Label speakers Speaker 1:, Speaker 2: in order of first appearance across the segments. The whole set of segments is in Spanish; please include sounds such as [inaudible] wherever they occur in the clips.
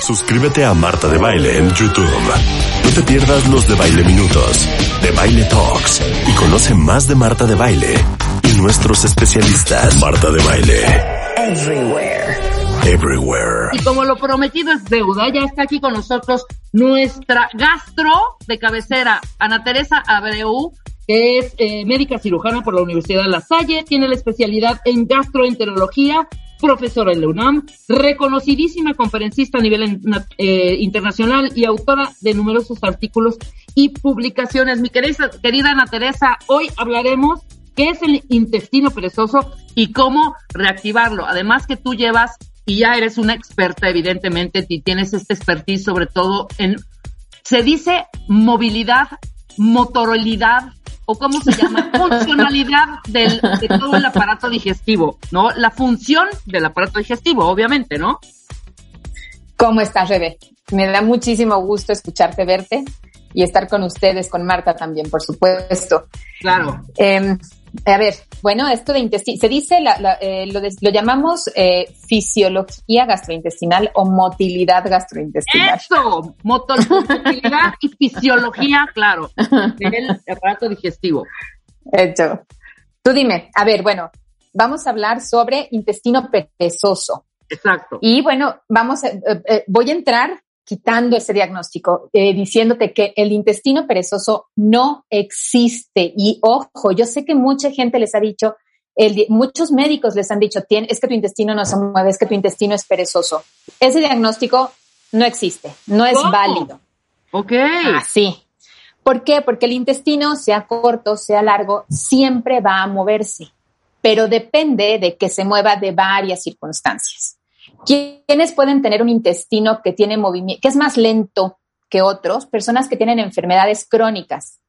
Speaker 1: Suscríbete a Marta de Baile en YouTube. No te pierdas los de Baile Minutos, de Baile Talks y conoce más de Marta de Baile y nuestros especialistas. Marta de Baile.
Speaker 2: Everywhere.
Speaker 1: Everywhere.
Speaker 3: Y como lo prometido es deuda, ya está aquí con nosotros nuestra gastro de cabecera, Ana Teresa Abreu, que es eh, médica cirujana por la Universidad de La Salle, tiene la especialidad en gastroenterología, profesora en la UNAM, reconocidísima conferencista a nivel eh, internacional y autora de numerosos artículos y publicaciones. Mi querida, querida Ana Teresa, hoy hablaremos qué es el intestino perezoso y cómo reactivarlo. Además que tú llevas y ya eres una experta, evidentemente, y tienes este expertise sobre todo en, se dice movilidad, motorolidad, o cómo se llama, [laughs] funcionalidad del, de todo el aparato digestivo, ¿no? La función del aparato digestivo, obviamente, ¿no?
Speaker 2: ¿Cómo estás, Rebe? Me da muchísimo gusto escucharte, verte y estar con ustedes, con Marta también, por supuesto.
Speaker 3: Claro.
Speaker 2: Eh, a ver, bueno, esto de intestino, se dice, la, la, eh, lo, de, lo, llamamos eh, fisiología gastrointestinal o motilidad gastrointestinal.
Speaker 3: Eso, motilidad y fisiología, claro, del aparato digestivo.
Speaker 2: Hecho. Tú dime, a ver, bueno, vamos a hablar sobre intestino perezoso.
Speaker 3: Exacto.
Speaker 2: Y bueno, vamos, a, eh, voy a entrar quitando ese diagnóstico, eh, diciéndote que el intestino perezoso no existe. Y ojo, yo sé que mucha gente les ha dicho, el, muchos médicos les han dicho, es que tu intestino no se mueve, es que tu intestino es perezoso. Ese diagnóstico no existe, no es
Speaker 3: ¿Cómo?
Speaker 2: válido.
Speaker 3: Ok.
Speaker 2: Así. ¿Por qué? Porque el intestino, sea corto, sea largo, siempre va a moverse, pero depende de que se mueva de varias circunstancias. ¿Quiénes pueden tener un intestino que tiene movimiento, que es más lento que otros? Personas que tienen enfermedades crónicas,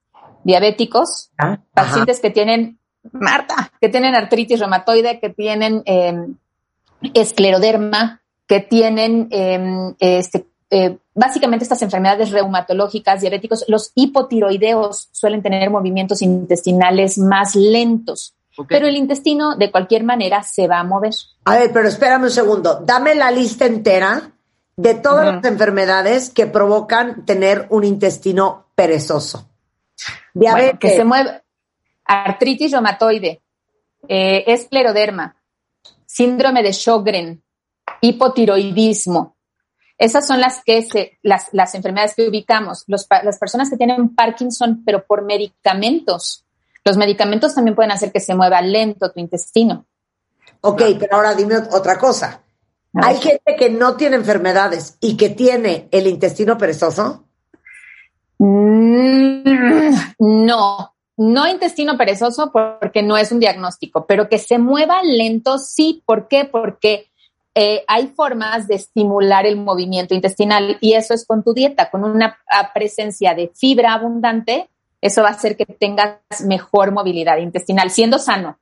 Speaker 2: diabéticos,
Speaker 4: Ah,
Speaker 2: pacientes que tienen, Marta, que tienen artritis reumatoide, que tienen eh, escleroderma, que tienen eh, este, eh, básicamente estas enfermedades reumatológicas, diabéticos, los hipotiroideos suelen tener movimientos intestinales más lentos.
Speaker 3: Okay.
Speaker 2: Pero el intestino, de cualquier manera, se va a mover.
Speaker 4: A ver, pero espérame un segundo. Dame la lista entera de todas las enfermedades que provocan tener un intestino perezoso.
Speaker 2: Bueno,
Speaker 4: Diabetes.
Speaker 2: que se mueve artritis reumatoide, eh, escleroderma, síndrome de Sjögren, hipotiroidismo. Esas son las que se, las, las enfermedades que ubicamos. Los pa- las personas que tienen Parkinson, pero por medicamentos. Los medicamentos también pueden hacer que se mueva lento tu intestino.
Speaker 4: Ok, pero ahora dime ot- otra cosa. Hay gente que no tiene enfermedades y que tiene el intestino perezoso.
Speaker 2: Mm, no, no intestino perezoso porque no es un diagnóstico, pero que se mueva lento, sí. ¿Por qué? Porque eh, hay formas de estimular el movimiento intestinal y eso es con tu dieta, con una presencia de fibra abundante, eso va a hacer que tengas mejor movilidad intestinal, siendo sano.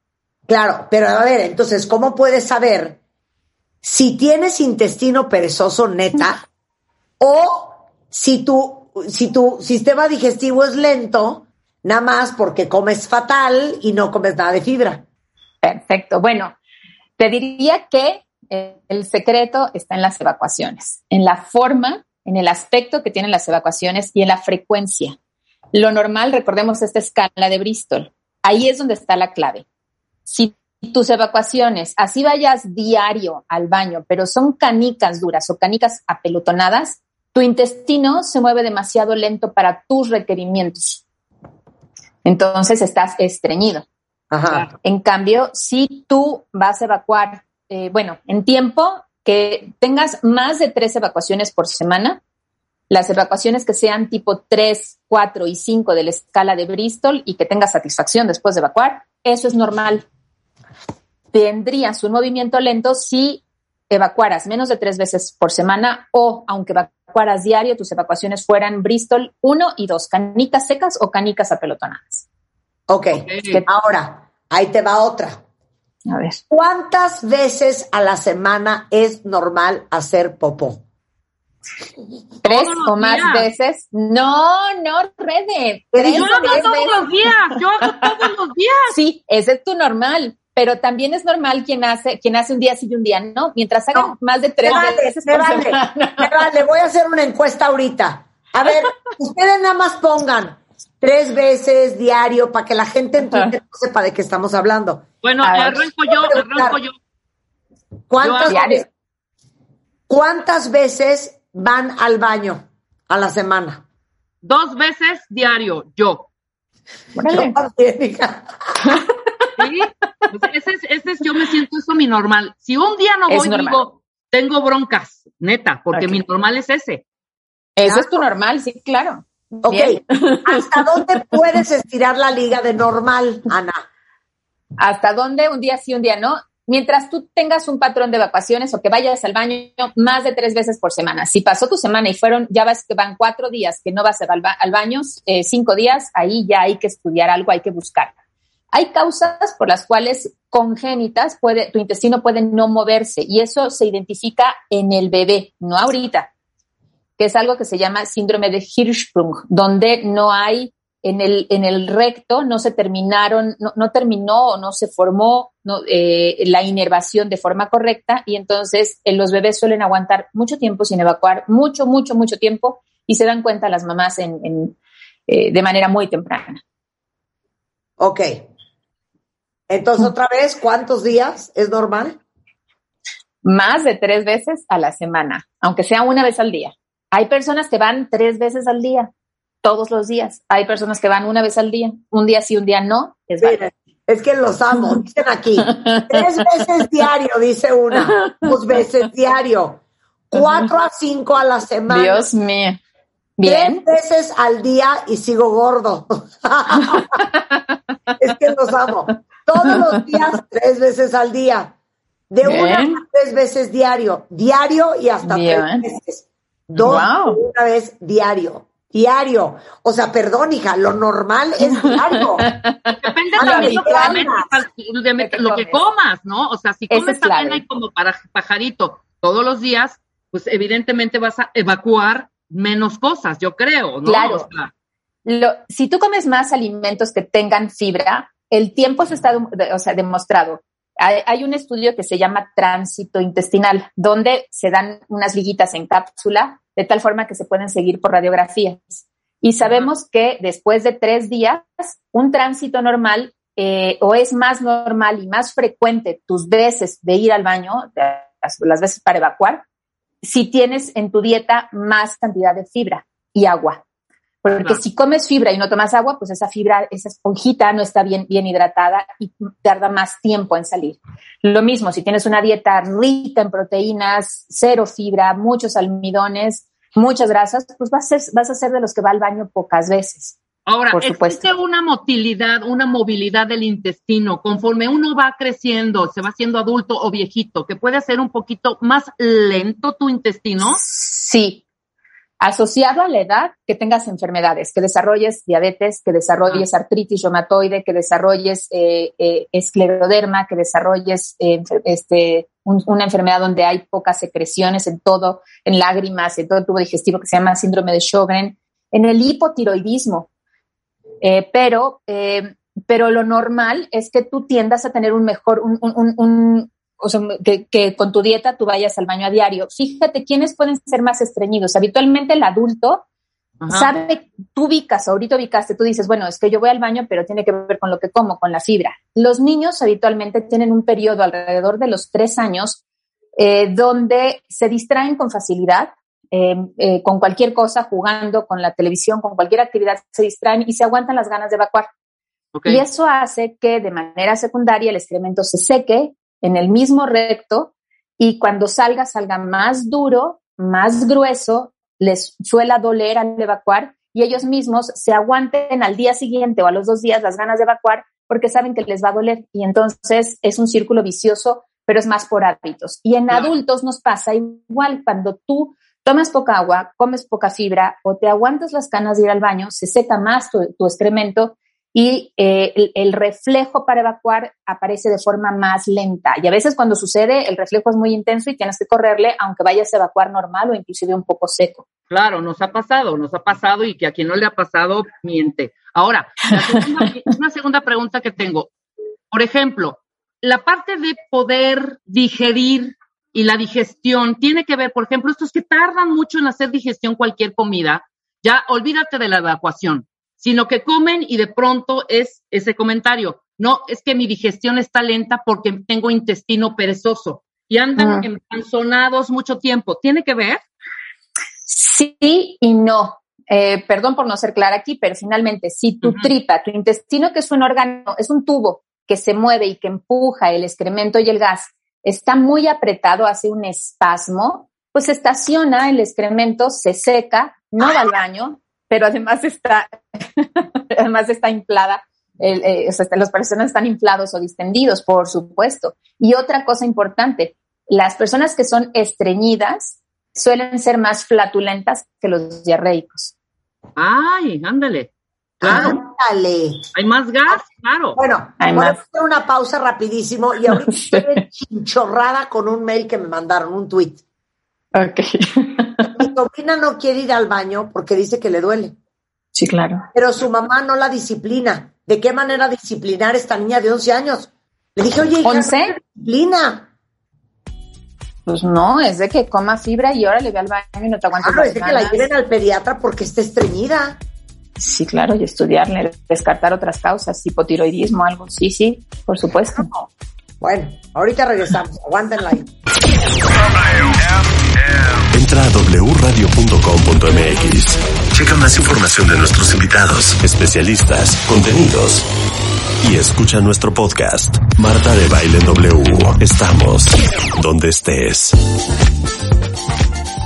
Speaker 4: Claro, pero a ver, entonces, ¿cómo puedes saber si tienes intestino perezoso neta o si tu, si tu sistema digestivo es lento, nada más porque comes fatal y no comes nada de fibra?
Speaker 2: Perfecto. Bueno, te diría que eh, el secreto está en las evacuaciones, en la forma, en el aspecto que tienen las evacuaciones y en la frecuencia. Lo normal, recordemos esta escala de Bristol. Ahí es donde está la clave. Si tus evacuaciones, así vayas diario al baño, pero son canicas duras o canicas apelotonadas, tu intestino se mueve demasiado lento para tus requerimientos. Entonces estás estreñido.
Speaker 4: Ajá.
Speaker 2: En cambio, si tú vas a evacuar, eh, bueno, en tiempo que tengas más de tres evacuaciones por semana, las evacuaciones que sean tipo 3, 4 y 5 de la escala de Bristol y que tengas satisfacción después de evacuar, eso es normal. Tendrías un movimiento lento si evacuaras menos de tres veces por semana o aunque evacuaras diario, tus evacuaciones fueran Bristol 1 y 2, canicas secas o canicas apelotonadas.
Speaker 4: Ok, ahora, ahí te va otra.
Speaker 2: A ver.
Speaker 4: ¿Cuántas veces a la semana es normal hacer popó?
Speaker 2: ¿Tres o más veces? No, no, Rede.
Speaker 3: yo hago todos los días, yo hago [laughs] todos los días.
Speaker 2: Sí, ese es tu normal pero también es normal quien hace, quien hace un día sí y un día no, mientras hagan más de tres veces
Speaker 4: por vale, vale, voy a hacer una encuesta ahorita. A ver, [laughs] ustedes nada más pongan tres veces diario para que la gente entienda, no sepa de qué estamos hablando.
Speaker 3: Bueno, arranco yo, arranco yo.
Speaker 4: ¿Cuántas, ¿Cuántas veces van al baño a la semana?
Speaker 3: Dos veces diario, yo.
Speaker 4: Bueno,
Speaker 3: ¿Sí? ese, es, ese es, yo me siento eso mi normal. Si un día no voy, digo, tengo broncas, neta, porque mi normal es ese.
Speaker 2: Eso es tu normal, sí, claro.
Speaker 4: Ok, ¿hasta dónde puedes estirar la liga de normal, Ana?
Speaker 2: ¿Hasta dónde? Un día sí, un día no. Mientras tú tengas un patrón de evacuaciones o que vayas al baño más de tres veces por semana. Si pasó tu semana y fueron, ya vas que van cuatro días que no vas al, al baño, eh, cinco días, ahí ya hay que estudiar algo, hay que buscar. Hay causas por las cuales congénitas puede, tu intestino puede no moverse y eso se identifica en el bebé, no ahorita, que es algo que se llama síndrome de Hirschsprung, donde no hay en el, en el recto, no se terminaron, no, terminó o no se formó eh, la inervación de forma correcta y entonces eh, los bebés suelen aguantar mucho tiempo sin evacuar, mucho, mucho, mucho tiempo y se dan cuenta las mamás en, eh, de manera muy temprana.
Speaker 4: Ok, entonces, otra vez, ¿cuántos días es normal?
Speaker 2: Más de tres veces a la semana, aunque sea una vez al día. Hay personas que van tres veces al día, todos los días. Hay personas que van una vez al día, un día sí, un día no. Es,
Speaker 4: es que los amo, [laughs] dicen aquí. tres veces diario, dice una. Dos veces diario. Cuatro a cinco a la semana.
Speaker 2: Dios mío. Bien.
Speaker 4: Tres veces al día y sigo gordo. [laughs] es que los amo. Todos los días, tres veces al día. De una a tres veces diario. Diario y hasta tres veces. Dos una vez diario. Diario. O sea, perdón, hija, lo normal es diario. [laughs]
Speaker 3: Depende también de lo que comas, ¿no? O sea, si comes también hay como para pajarito todos los días, pues evidentemente vas a evacuar menos cosas, yo creo, ¿no?
Speaker 2: Claro. si tú comes más alimentos que tengan fibra, el tiempo se está o sea, demostrado. Hay, un estudio que se llama tránsito intestinal, donde se dan unas liguitas en cápsula de tal forma que se pueden seguir por radiografías. Y sabemos que después de tres días, un tránsito normal eh, o es más normal y más frecuente tus veces de ir al baño, las veces para evacuar, si tienes en tu dieta más cantidad de fibra y agua. Porque si comes fibra y no tomas agua, pues esa fibra, esa esponjita no está bien, bien hidratada y tarda más tiempo en salir. Lo mismo, si tienes una dieta rica en proteínas, cero fibra, muchos almidones, muchas grasas, pues vas a ser, vas a ser de los que va al baño pocas veces.
Speaker 3: Ahora, existe una motilidad, una movilidad del intestino conforme uno va creciendo, se va haciendo adulto o viejito, que puede ser un poquito más lento tu intestino.
Speaker 2: Sí, asociado a la edad que tengas enfermedades, que desarrolles diabetes, que desarrolles artritis reumatoide, que desarrolles eh, eh, escleroderma, que desarrolles eh, este, una enfermedad donde hay pocas secreciones en todo, en lágrimas, en todo el tubo digestivo que se llama síndrome de Sjögren, en el hipotiroidismo. pero, pero lo normal es que tú tiendas a tener un mejor, un, o sea, que, con tu dieta tú vayas al baño a diario. Fíjate quiénes pueden ser más estreñidos. Habitualmente el adulto sabe, tú ubicas, ahorita ubicaste, tú dices, bueno, es que yo voy al baño, pero tiene que ver con lo que como, con la fibra. Los niños habitualmente tienen un periodo alrededor de los tres años eh, donde se distraen con facilidad, eh, eh, con cualquier cosa, jugando, con la televisión, con cualquier actividad, se distraen y se aguantan las ganas de evacuar. Y eso hace que de manera secundaria el excremento se seque, en el mismo recto y cuando salga, salga más duro, más grueso, les suela doler al evacuar y ellos mismos se aguanten al día siguiente o a los dos días las ganas de evacuar porque saben que les va a doler. Y entonces es un círculo vicioso, pero es más por hábitos. Y en adultos nos pasa igual. Cuando tú tomas poca agua, comes poca fibra o te aguantas las canas de ir al baño, se seca más tu, tu excremento y eh, el, reflejo para evacuar aparece de forma más lenta. Y a veces cuando sucede, el reflejo es muy intenso y tienes que correrle, aunque vayas a evacuar normal o inclusive un poco seco.
Speaker 3: Claro, nos ha pasado, nos ha pasado y que a quien no le ha pasado, miente. Ahora, [laughs] una segunda pregunta que tengo. Por ejemplo, la parte de poder digerir y la digestión tiene que ver, por ejemplo, estos que tardan mucho en hacer digestión cualquier comida, ya olvídate de la evacuación sino que comen y de pronto es ese comentario. No, es que mi digestión está lenta porque tengo intestino perezoso y andan empanzonados mucho tiempo. ¿Tiene que ver?
Speaker 2: Sí y no. Eh, perdón por no ser clara aquí, pero finalmente, si tu tripa, tu intestino, que es un órgano, es un tubo que se mueve y que empuja el excremento y el gas, está muy apretado, hace un espasmo, pues estaciona el excremento, se seca, no va al baño, pero además está, [laughs] además está inflada, eh, o sea, las personas están inflados o distendidos, por supuesto. Y otra cosa importante, las personas que son estreñidas suelen ser más flatulentas que los diarreicos.
Speaker 3: Ay, ándale. Claro.
Speaker 4: Ándale.
Speaker 3: Hay más gas, claro.
Speaker 4: Bueno, Hay voy a hacer una pausa rapidísimo y ahorita [laughs] estoy chinchorrada con un mail que me mandaron, un tweet.
Speaker 2: Ok.
Speaker 4: Mi sobrina no quiere ir al baño porque dice que le duele.
Speaker 2: Sí, claro.
Speaker 4: Pero su mamá no la disciplina. ¿De qué manera disciplinar a esta niña de 11 años? Le dije, oye, hija,
Speaker 2: ¿11?
Speaker 4: disciplina.
Speaker 2: Pues no, es de que coma fibra y ahora le ve al baño y no te aguantas
Speaker 4: Claro, es de que la lleven al pediatra porque está estreñida.
Speaker 2: Sí, claro, y estudiarle, descartar otras causas, hipotiroidismo, algo. Sí, sí, por supuesto.
Speaker 4: Bueno, ahorita regresamos. Aguántenla ahí.
Speaker 1: Entra a wradio.com.mx. Checa más información de nuestros invitados, especialistas, contenidos. Y escucha nuestro podcast, Marta de Baile W. Estamos donde estés.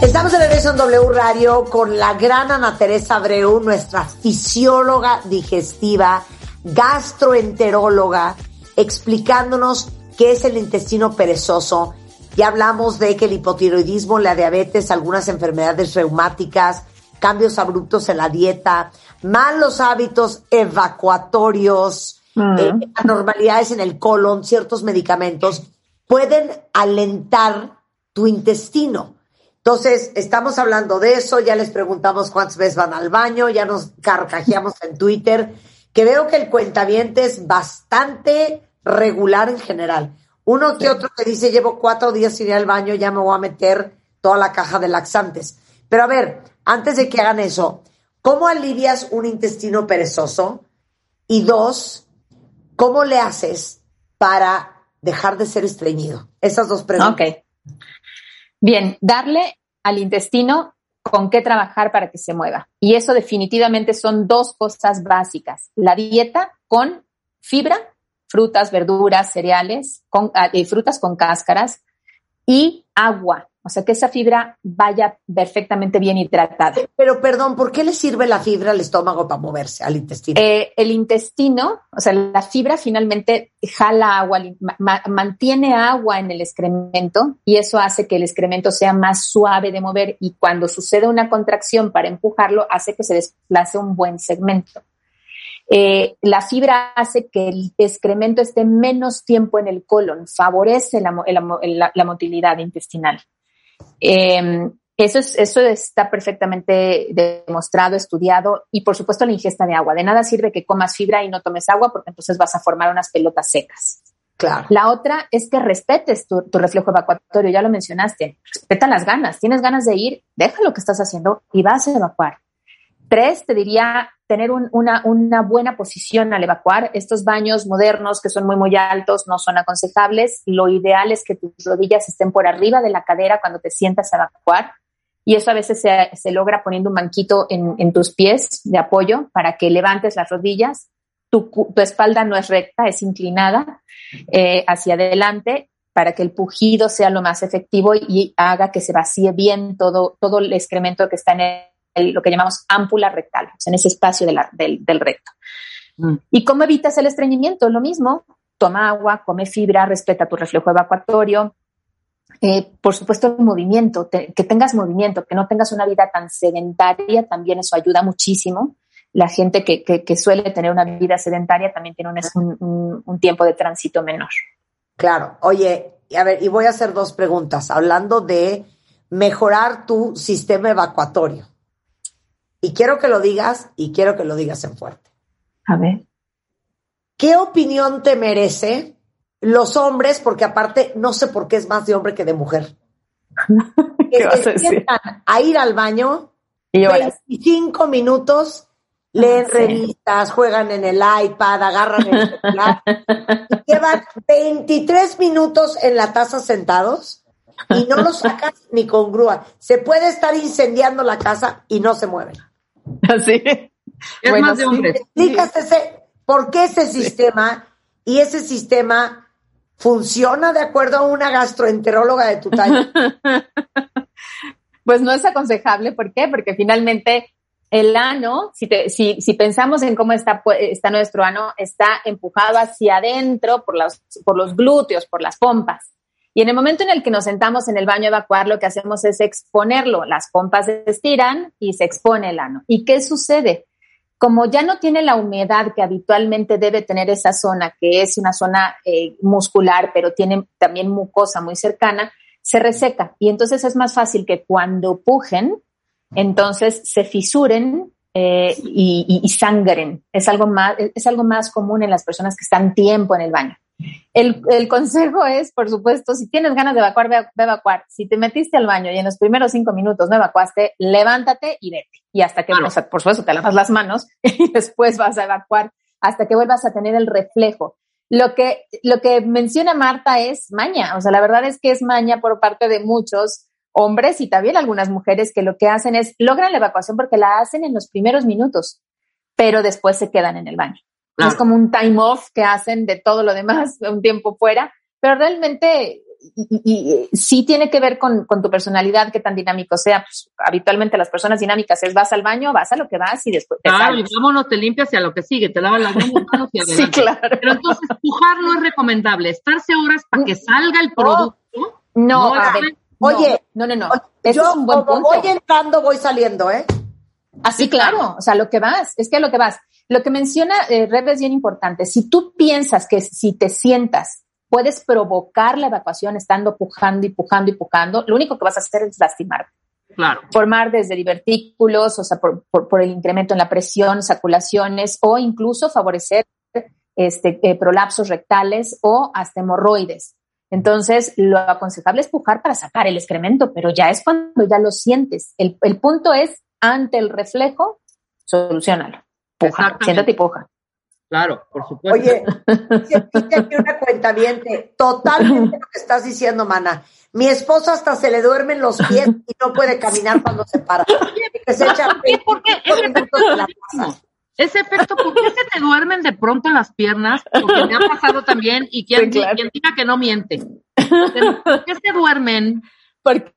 Speaker 4: Estamos de regreso en W Radio con la gran Ana Teresa Abreu, nuestra fisióloga digestiva, gastroenteróloga, explicándonos qué es el intestino perezoso ya hablamos de que el hipotiroidismo, la diabetes, algunas enfermedades reumáticas, cambios abruptos en la dieta, malos hábitos evacuatorios, eh, anormalidades en el colon, ciertos medicamentos, pueden alentar tu intestino. Entonces, estamos hablando de eso, ya les preguntamos cuántas veces van al baño, ya nos carcajeamos en Twitter, que veo que el cuentaviente es bastante regular en general. Uno que otro que dice, llevo cuatro días sin ir al baño, ya me voy a meter toda la caja de laxantes. Pero a ver, antes de que hagan eso, ¿cómo alivias un intestino perezoso? Y dos, ¿cómo le haces para dejar de ser estreñido? Esas dos preguntas.
Speaker 2: Ok. Bien, darle al intestino con qué trabajar para que se mueva. Y eso definitivamente son dos cosas básicas. La dieta con fibra frutas, verduras, cereales, con, ah, frutas con cáscaras y agua. O sea, que esa fibra vaya perfectamente bien hidratada.
Speaker 4: Pero perdón, ¿por qué le sirve la fibra al estómago para moverse, al intestino?
Speaker 2: Eh, el intestino, o sea, la fibra finalmente jala agua, mantiene agua en el excremento y eso hace que el excremento sea más suave de mover y cuando sucede una contracción para empujarlo, hace que se desplace un buen segmento. Eh, la fibra hace que el excremento esté menos tiempo en el colon, favorece la, motilidad intestinal. Em, eso, eso está perfectamente demostrado, estudiado y por supuesto la ingesta de agua. De nada sirve que comas fibra y no tomes agua porque entonces vas a formar unas pelotas secas.
Speaker 4: Claro.
Speaker 2: La otra es que respetes tu, tu, reflejo evacuatorio, ya lo mencionaste. Respeta las ganas. Tienes ganas de ir, deja lo que estás haciendo y vas a evacuar. Tres, te diría tener una, buena posición al evacuar. Estos baños modernos que son muy, muy altos no son aconsejables. Lo ideal es que tus rodillas estén por arriba de la cadera cuando te sientas a evacuar. Y eso a veces se, logra poniendo un banquito en, tus pies de apoyo para que levantes las rodillas. Tu, espalda no es recta, es inclinada eh, hacia adelante para que el pujido sea lo más efectivo y haga que se vacíe bien todo, todo el excremento que está en el lo que llamamos ámpula rectal, en ese espacio del, recto. Mm. ¿Y cómo evitas el estreñimiento? Lo mismo, toma agua, come fibra, respeta tu reflejo evacuatorio. Eh, por supuesto, el movimiento, que tengas movimiento, que no tengas una vida tan sedentaria, también eso ayuda muchísimo. La gente que, que, suele tener una vida sedentaria también tiene un, un, tiempo de tránsito menor.
Speaker 4: Claro. Oye, a ver, y voy a hacer dos preguntas, hablando de mejorar tu sistema evacuatorio. Y quiero que lo digas y quiero que lo digas en fuerte.
Speaker 2: A ver.
Speaker 4: ¿Qué opinión te merece los hombres? Porque aparte no sé por qué es más de hombre que de mujer. [laughs] que se a, ir al baño y 25 minutos, leen revistas, juegan en el iPad, agarran el celular y llevan 23 minutos en la taza sentados y no lo sacas ni con grúa. Se puede estar incendiando la casa y no se mueven. [laughs]
Speaker 2: Así.
Speaker 3: Es más de hombres.
Speaker 4: ese, por qué ese sistema y ese sistema funciona de acuerdo a una gastroenteróloga de tu talla. [laughs]
Speaker 2: pues no es aconsejable. ¿Por qué? Porque finalmente el ano, si, si, si, pensamos en cómo está, está nuestro ano, está empujado hacia adentro por los, por los glúteos, por las pompas. Y en el momento en el que nos sentamos en el baño a evacuar, lo que hacemos es exponerlo. Las pompas se estiran y se expone el ano. ¿Y qué sucede? Como ya no tiene la humedad que habitualmente debe tener esa zona, que es una zona eh, muscular, pero tiene también mucosa muy cercana, se reseca. Y entonces es más fácil que cuando pujen, entonces se fisuren eh, y, y, sangren. Es algo, más, es algo más común en las personas que están tiempo en el baño. El, el, consejo es, por supuesto, si tienes ganas de evacuar, ve, a evacuar. Si te metiste al baño y en los primeros cinco minutos no evacuaste, levántate y vete. Y hasta que, por supuesto, te lavas las manos [laughs] y después vas a evacuar hasta que vuelvas a tener el reflejo. Lo que, lo que menciona Marta es maña. O sea, la verdad es que es maña por parte de muchos hombres y también algunas mujeres que lo que hacen es logran la evacuación porque la hacen en los primeros minutos, pero después se quedan en el baño. Es como un time off que hacen de todo lo demás, [laughs] un tiempo fuera, pero realmente y, sí tiene que ver con, tu personalidad, qué tan dinámico sea. Pues, habitualmente las personas dinámicas es vas al baño, vas a lo que vas y después te
Speaker 3: Claro, y vámonos, te limpias y a lo que sigue, te lavas las manos y [laughs]
Speaker 2: Sí, claro.
Speaker 3: Pero entonces, pujar no es recomendable, estarse horas para que salga el producto.
Speaker 2: No, a ver, oye, no, no, no.
Speaker 4: yo es un buen como voy entrando, voy saliendo, ¿eh?
Speaker 2: Así, claro. o sea, lo que vas, es que a lo que vas. Lo que menciona eh, es bien importante. Si tú piensas que si te sientas puedes provocar la evacuación estando pujando y pujando y pujando, lo único que vas a hacer es lastimarte.
Speaker 3: Claro.
Speaker 2: Formar desde divertículos, o sea, por, por, el incremento en la presión, saculaciones o incluso favorecer este, eh, prolapsos rectales o hasta hemorroides. Entonces, lo aconsejable es pujar para sacar el excremento, pero ya es cuando ya lo sientes. El, el punto es, ante el reflejo, solucionalo. Puja, siéntate y puja.
Speaker 3: Claro, por supuesto.
Speaker 4: Oye, aquí una cuenta bien, totalmente lo que estás diciendo, mana. Mi esposa hasta se le duermen los pies y no puede caminar cuando se para.
Speaker 3: se echa ¿Por qué? Ese efecto, ¿por qué se te duermen de pronto las piernas? Porque me ha pasado también y quien, diga que no miente. ¿Por qué se duermen?
Speaker 2: Porque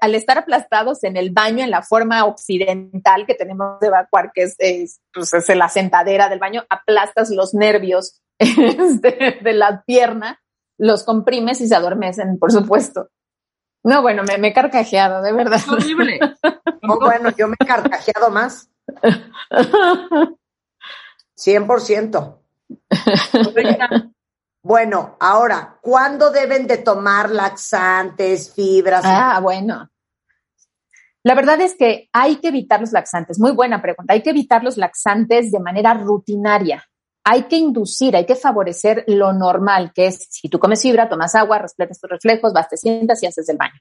Speaker 2: al estar aplastados en el baño, en la forma occidental que tenemos de evacuar, que es, pues es la sentadera del baño, aplastas los nervios [laughs] de, la pierna, los comprimes y se adormecen, por supuesto. No, bueno, me, me he carcajeado, de verdad.
Speaker 3: horrible. [laughs]
Speaker 4: no, bueno, yo me he carcajeado más. [laughs] 100%. Bueno, ahora, ¿cuándo deben de tomar laxantes, fibras?
Speaker 2: Ah, bueno. La verdad es que hay que evitar los laxantes. Muy buena pregunta. Hay que evitar los laxantes de manera rutinaria. Hay que inducir, hay que favorecer lo normal, que es si tú comes fibra, tomas agua, respetas tus reflejos, vas, te sientas y haces el baño.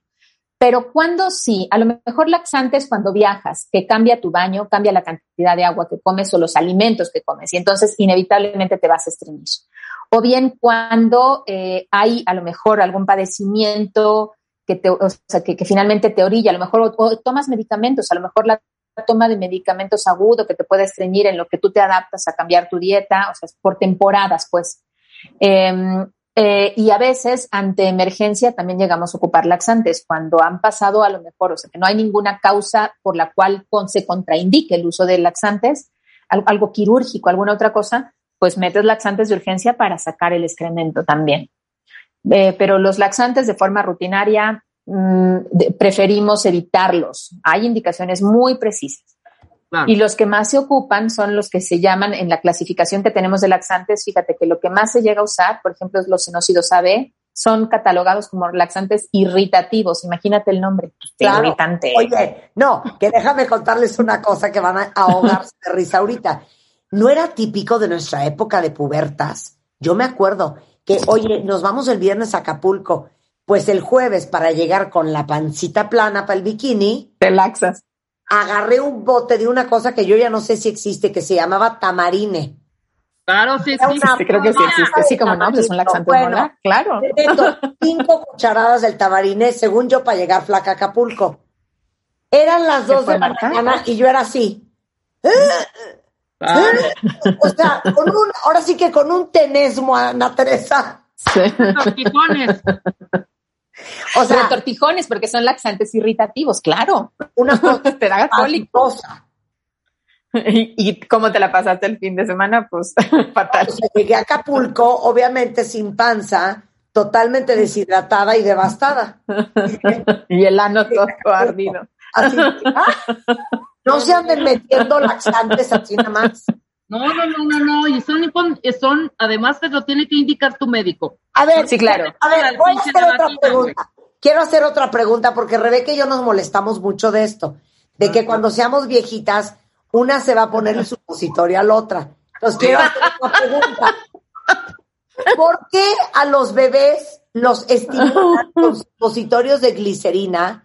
Speaker 2: Pero cuando sí, a lo mejor laxantes cuando viajas, que cambia tu baño, cambia la cantidad de agua que comes o los alimentos que comes y entonces inevitablemente te vas a estreñir o bien cuando eh, hay a lo mejor algún padecimiento que, te, o sea, que, finalmente te orilla, a lo mejor o, tomas medicamentos, a lo mejor la toma de medicamentos agudo que te puede estreñir en lo que tú te adaptas a cambiar tu dieta, o sea, por temporadas, pues. Em, eh, y a veces, ante emergencia, también llegamos a ocupar laxantes cuando han pasado a lo mejor, o sea, que no hay ninguna causa por la cual se contraindique el uso de laxantes, algo, algo quirúrgico, alguna otra cosa, pues metes laxantes de urgencia para sacar el excremento también. Eh, pero los laxantes de forma rutinaria mm, preferimos evitarlos. Hay indicaciones muy precisas. Y los que más se ocupan son los que se llaman en la clasificación que tenemos de laxantes. Fíjate que lo que más se llega a usar, por ejemplo, es los sinócidos AB, son catalogados como laxantes irritativos. Imagínate el nombre. Irritante.
Speaker 4: Oye, no, que déjame contarles una cosa que van a ahogarse de risa ahorita. No era típico de nuestra época de pubertas. Yo me acuerdo que, oye, nos vamos el viernes a Acapulco. Pues el jueves, para llegar con la pancita plana para el bikini.
Speaker 2: Te laxas.
Speaker 4: Agarré un bote de una cosa que yo ya no sé si existe, que se llamaba tamarine.
Speaker 3: Claro, sí, sí,
Speaker 2: sí, creo que sí existe. Sí, como no, pues es un laxante bueno, claro.
Speaker 4: cinco [laughs] cucharadas del tamarine, según yo, para llegar flaca a Acapulco. Eran las dos de la mañana y yo era así. O sea, con un, ahora sí que con un tenesmo, Ana Teresa.
Speaker 3: Tortijones.
Speaker 2: O sea, tortijones, porque son laxantes irritativos, claro.
Speaker 4: Una [laughs] cosa
Speaker 2: te da cólica. ¿Y, cómo te la pasaste el fin de semana? Pues [laughs] fatal.
Speaker 4: llegué a Acapulco, obviamente sin panza, totalmente deshidratada y devastada. [laughs]
Speaker 2: y el ano todo ardido.
Speaker 4: Así, no se anden metiendo laxantes así nada más.
Speaker 3: No, no, no, no, no, y son, son, además te lo tiene que indicar tu médico.
Speaker 4: A ver, sí, claro. A ver, voy a hacer otra pregunta. Quiero hacer otra pregunta porque Rebeca y yo nos molestamos mucho de esto, de que cuando seamos viejitas, una se va a poner el supositorio a la otra. Entonces quiero hacer otra pregunta. ¿Por qué a los bebés los estimulan [laughs] con supositorios de glicerina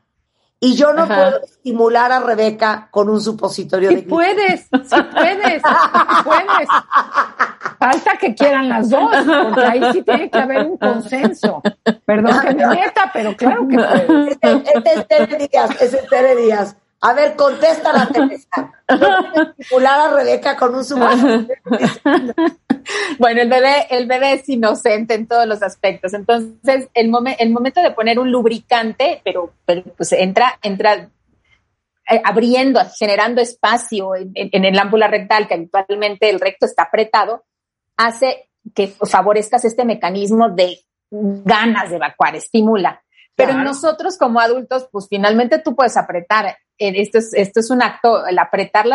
Speaker 4: y yo no puedo estimular a Rebeca con un supositorio
Speaker 5: sí
Speaker 4: de
Speaker 5: puedes, sí puedes, puedes. Falta que quieran las dos, porque ahí sí tiene que haber un consenso. Perdón que me meta, pero claro que puedes.
Speaker 4: Este es Tere Díaz, es Tere Díaz. A ver, contesta la Teresa. [laughs] a Rebeca con un supositorio
Speaker 2: bueno, el bebé, el bebé es inocente en todos los aspectos. Entonces, el, el momento de poner un lubricante, pero, pues entra, entra eh, abriendo, generando espacio en, el ámpula rectal, que habitualmente el recto está apretado, hace que favorezcas este mecanismo de ganas de evacuar, estimula. Pero nosotros como adultos, pues finalmente tú puedes apretar esto es, esto es un acto, el apretar,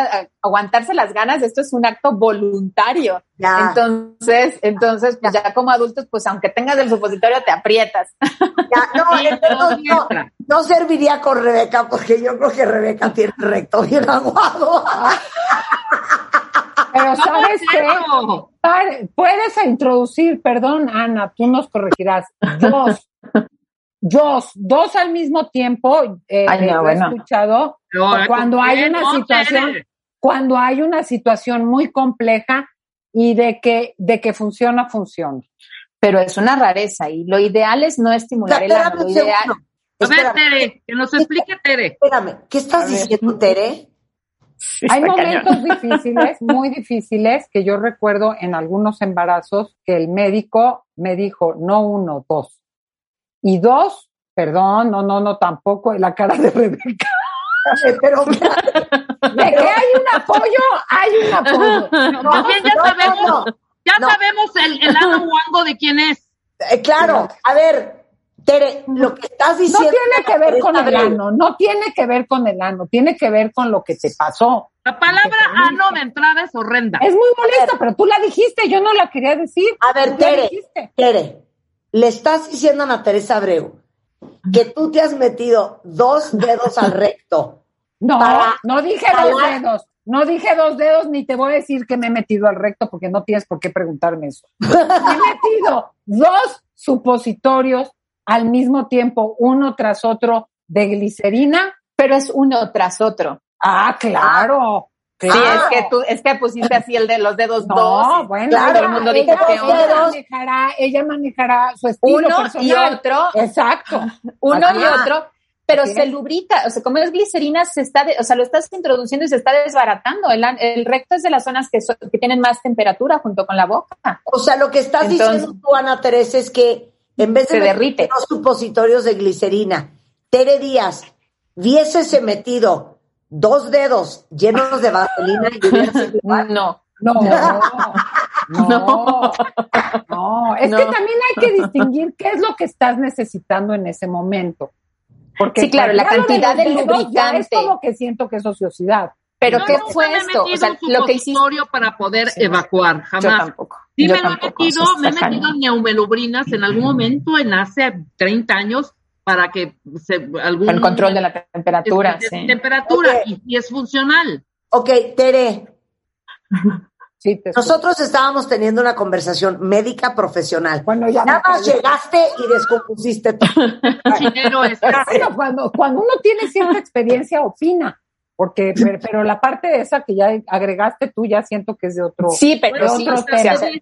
Speaker 2: aguantarse las ganas, esto es un acto voluntario. Entonces, entonces, pues ya como adultos, pues aunque tengas el supositorio, te aprietas. [laughs]
Speaker 4: no, no, serviría con Rebeca, porque yo creo que Rebeca tiene recto bien aguado. [laughs]
Speaker 5: Pero sabes qué, puedes introducir, perdón, Ana, tú nos corregirás, dos dos, dos al mismo tiempo, eh, he escuchado, cuando hay una situación, cuando hay una situación muy compleja y de que, de que funciona, funciona.
Speaker 2: Pero es una rareza y lo ideal es no estimular el ano, ideal.
Speaker 3: A ver, Tere, que nos explique Tere.
Speaker 4: Espérame, ¿qué estás diciendo, Tere?
Speaker 5: Hay momentos difíciles, muy difíciles, que yo recuerdo en algunos embarazos que el médico me dijo, no uno, dos. Y dos, perdón, no, no, no, tampoco, la cara de Rebeca. [laughs]
Speaker 4: Pero,
Speaker 5: de que hay un apoyo, hay un apoyo. [laughs]
Speaker 3: ya sabemos, ya sabemos el, el lado [laughs] guango de quién es.
Speaker 4: Eh, claro, a ver, Tere, lo que estás diciendo.
Speaker 5: No tiene que ver con el ano, no tiene que ver con el ano, tiene que ver con lo que te pasó.
Speaker 3: La palabra ano de entrada es horrenda.
Speaker 5: Es muy molesta, pero tú la dijiste, yo no la quería decir.
Speaker 4: A ver, Tere, Tere, le estás diciendo a Ana Teresa Abreu que tú te has metido dos dedos al recto. [laughs]
Speaker 5: No, no dije dos dedos. No dije dos dedos ni te voy a decir que me he metido al recto porque no tienes por qué preguntarme eso. [laughs] me he metido dos supositorios al mismo tiempo, uno tras otro de glicerina.
Speaker 2: Pero es uno tras otro.
Speaker 5: Ah, claro.
Speaker 2: Sí, es que tú, es que pusiste así el de los dedos no, dos.
Speaker 5: bueno, claro, el mundo ella, manejará, ella manejará su estilo
Speaker 2: Uno
Speaker 5: personal.
Speaker 2: y otro.
Speaker 5: Exacto.
Speaker 2: Uno y otro. Pero se lubrica, o sea, como es glicerina, se está, o sea, lo estás introduciendo y se está desbaratando. El, el recto es de las zonas que, que tienen más temperatura junto con la boca.
Speaker 4: O sea, lo que estás diciendo tú, Ana Teresa, es que en vez de
Speaker 2: derrite.
Speaker 4: los supositorios de glicerina, Tere Díaz hubiese metido dos dedos llenos de vaselina y [laughs] [laughs]
Speaker 2: No.
Speaker 5: No, No, no, es que también hay que distinguir qué es lo que estás necesitando en ese momento.
Speaker 2: Porque sí, claro, la cantidad de, lubricante.
Speaker 5: es como que siento que es ociosidad.
Speaker 2: Pero ¿qué fue esto?
Speaker 3: O sea, lo que hiciste para poder evacuar, jamás.
Speaker 2: Yo tampoco.
Speaker 3: Sí, me, lo he metido, me he metido neumelubrinas en algún momento, en hace 30 años, para que se, algún...
Speaker 2: El control de la temperatura, sí.
Speaker 3: Temperatura, y, es funcional.
Speaker 4: Ok, Tere. [laughs] Nosotros estábamos teniendo una conversación médica profesional. Cuando ya Nada más llegaste y descompusiste todo. [laughs]
Speaker 5: cuando, cuando uno tiene cierta experiencia, opina. Porque, pero, la parte de esa que ya agregaste tú, ya siento que es de otro.
Speaker 2: Sí, pero sí,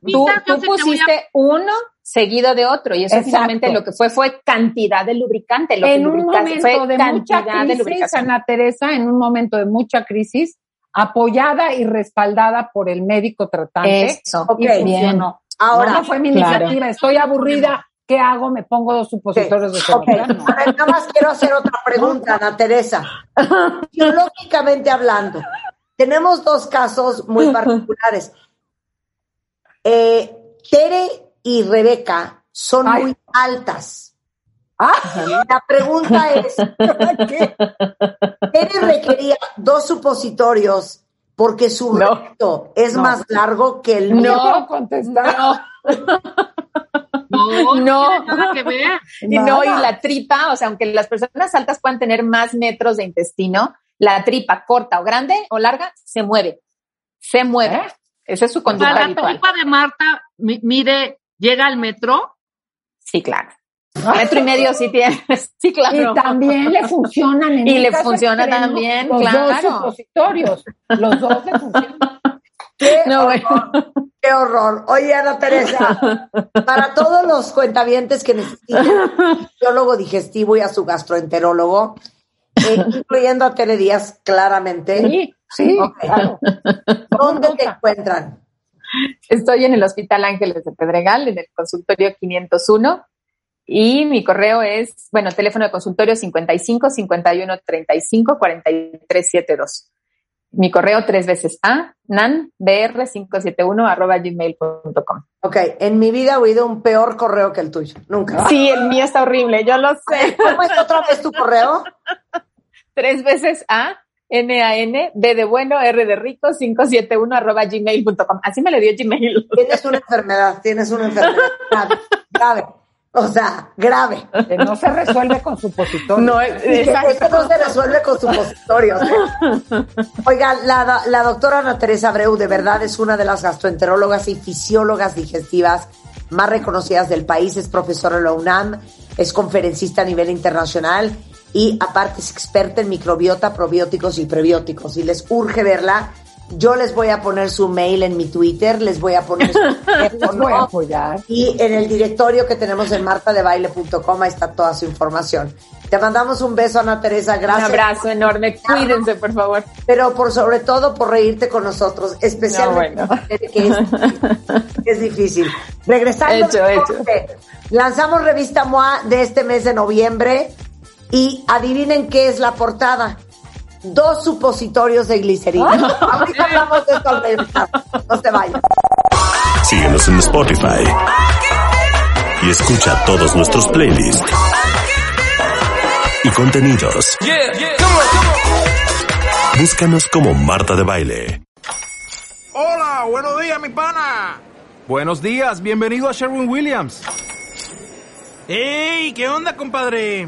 Speaker 2: tú, tú pusiste uno seguido de otro y eso finalmente lo que fue fue cantidad de lubricante. Lo
Speaker 5: en un momento de mucha crisis, Ana Teresa, en un momento de mucha crisis, apoyada y respaldada por el médico tratante.
Speaker 2: Eso, y bien.
Speaker 5: Ahora no fue mi iniciativa, estoy aburrida, ¿qué hago? Me pongo dos supositorios de seguridad.
Speaker 4: nada más quiero hacer otra pregunta, Ana Teresa. Biológicamente hablando, tenemos dos casos muy particulares. Eh, Tere y Rebeca son muy altas. Ah, la pregunta es, [laughs] Tere requería dos supositorios porque su recto es más largo que el mío.
Speaker 5: No, contestar. [laughs]
Speaker 2: No, no, nada que ver. Y no, y la tripa, o sea, aunque las personas altas puedan tener más metros de intestino, la tripa corta o grande o larga se mueve. Se mueve. ¿Eh? Esa es su conducta
Speaker 3: ¿La tripa de Marta mide, llega al metro?
Speaker 2: Sí, claro. Metro y medio sí tiene, [laughs] sí, claro.
Speaker 5: Y también le funcionan
Speaker 2: en Y le funciona también,
Speaker 5: los
Speaker 2: claro.
Speaker 5: Dos supositorios. Los dos le funcionan. [laughs]
Speaker 4: Qué, horror, qué horror. Oye, Ana Teresa, para todos los cuentavientes que necesitan un biólogo digestivo y a su gastroenterólogo, eh, [laughs] incluyendo a Tere Díaz, claramente.
Speaker 5: Sí, sí, claro.
Speaker 4: ¿Dónde te encuentran?
Speaker 2: Estoy en el Hospital Ángeles de Pedregal, en el consultorio 501. Y mi correo es, bueno, teléfono de consultorio 55 51 35 43 72 mi correo tres veces a nanbr571 arroba gmail.com.
Speaker 4: Ok, en mi vida he oído un peor correo que el tuyo, nunca.
Speaker 2: Sí, el mío está horrible, yo lo sé.
Speaker 4: ¿Cómo es otra vez tu correo?
Speaker 2: tres veces a N-A-N, B de bueno, R de rico, 571 arroba gmail.com. Así me le dio Gmail. [laughs]
Speaker 4: Tienes una enfermedad, tienes una enfermedad grave. grave. O sea, grave.
Speaker 5: Que no se resuelve con supositorios.
Speaker 4: No, esto no se resuelve con supositorios. Oiga, la, la doctora Ana Teresa Abreu de verdad es una de las gastroenterólogas y fisiólogas digestivas más reconocidas del país. Es profesora en la UNAM, es conferencista a nivel internacional y aparte es experta en microbiota, probióticos y prebióticos. Y les urge verla yo les voy a poner su mail en mi Twitter, les voy a poner su [laughs]
Speaker 5: les voy a apoyar.
Speaker 4: Y en el directorio que tenemos en martadebaile.com ahí está toda su información. Te mandamos un beso, Ana Teresa. Gracias.
Speaker 2: Un abrazo enorme. Cuídense, por favor.
Speaker 4: Pero por sobre todo por reírte con nosotros, especialmente que, es, difícil. Regresando.
Speaker 2: Hecho, hecho.
Speaker 4: Lanzamos revista MOA de este mes de noviembre y adivinen qué es la portada dos supositorios de glicerina. Ahorita hablamos de esto No se vayan.
Speaker 1: Síguenos en Spotify y escucha todos nuestros playlists y contenidos. Búscanos como Marta de Baile.
Speaker 6: Hola, buenos días, mi pana.
Speaker 7: Buenos días, bienvenido a Sherwin Williams.
Speaker 6: ¡Ey! ¿Qué onda, compadre?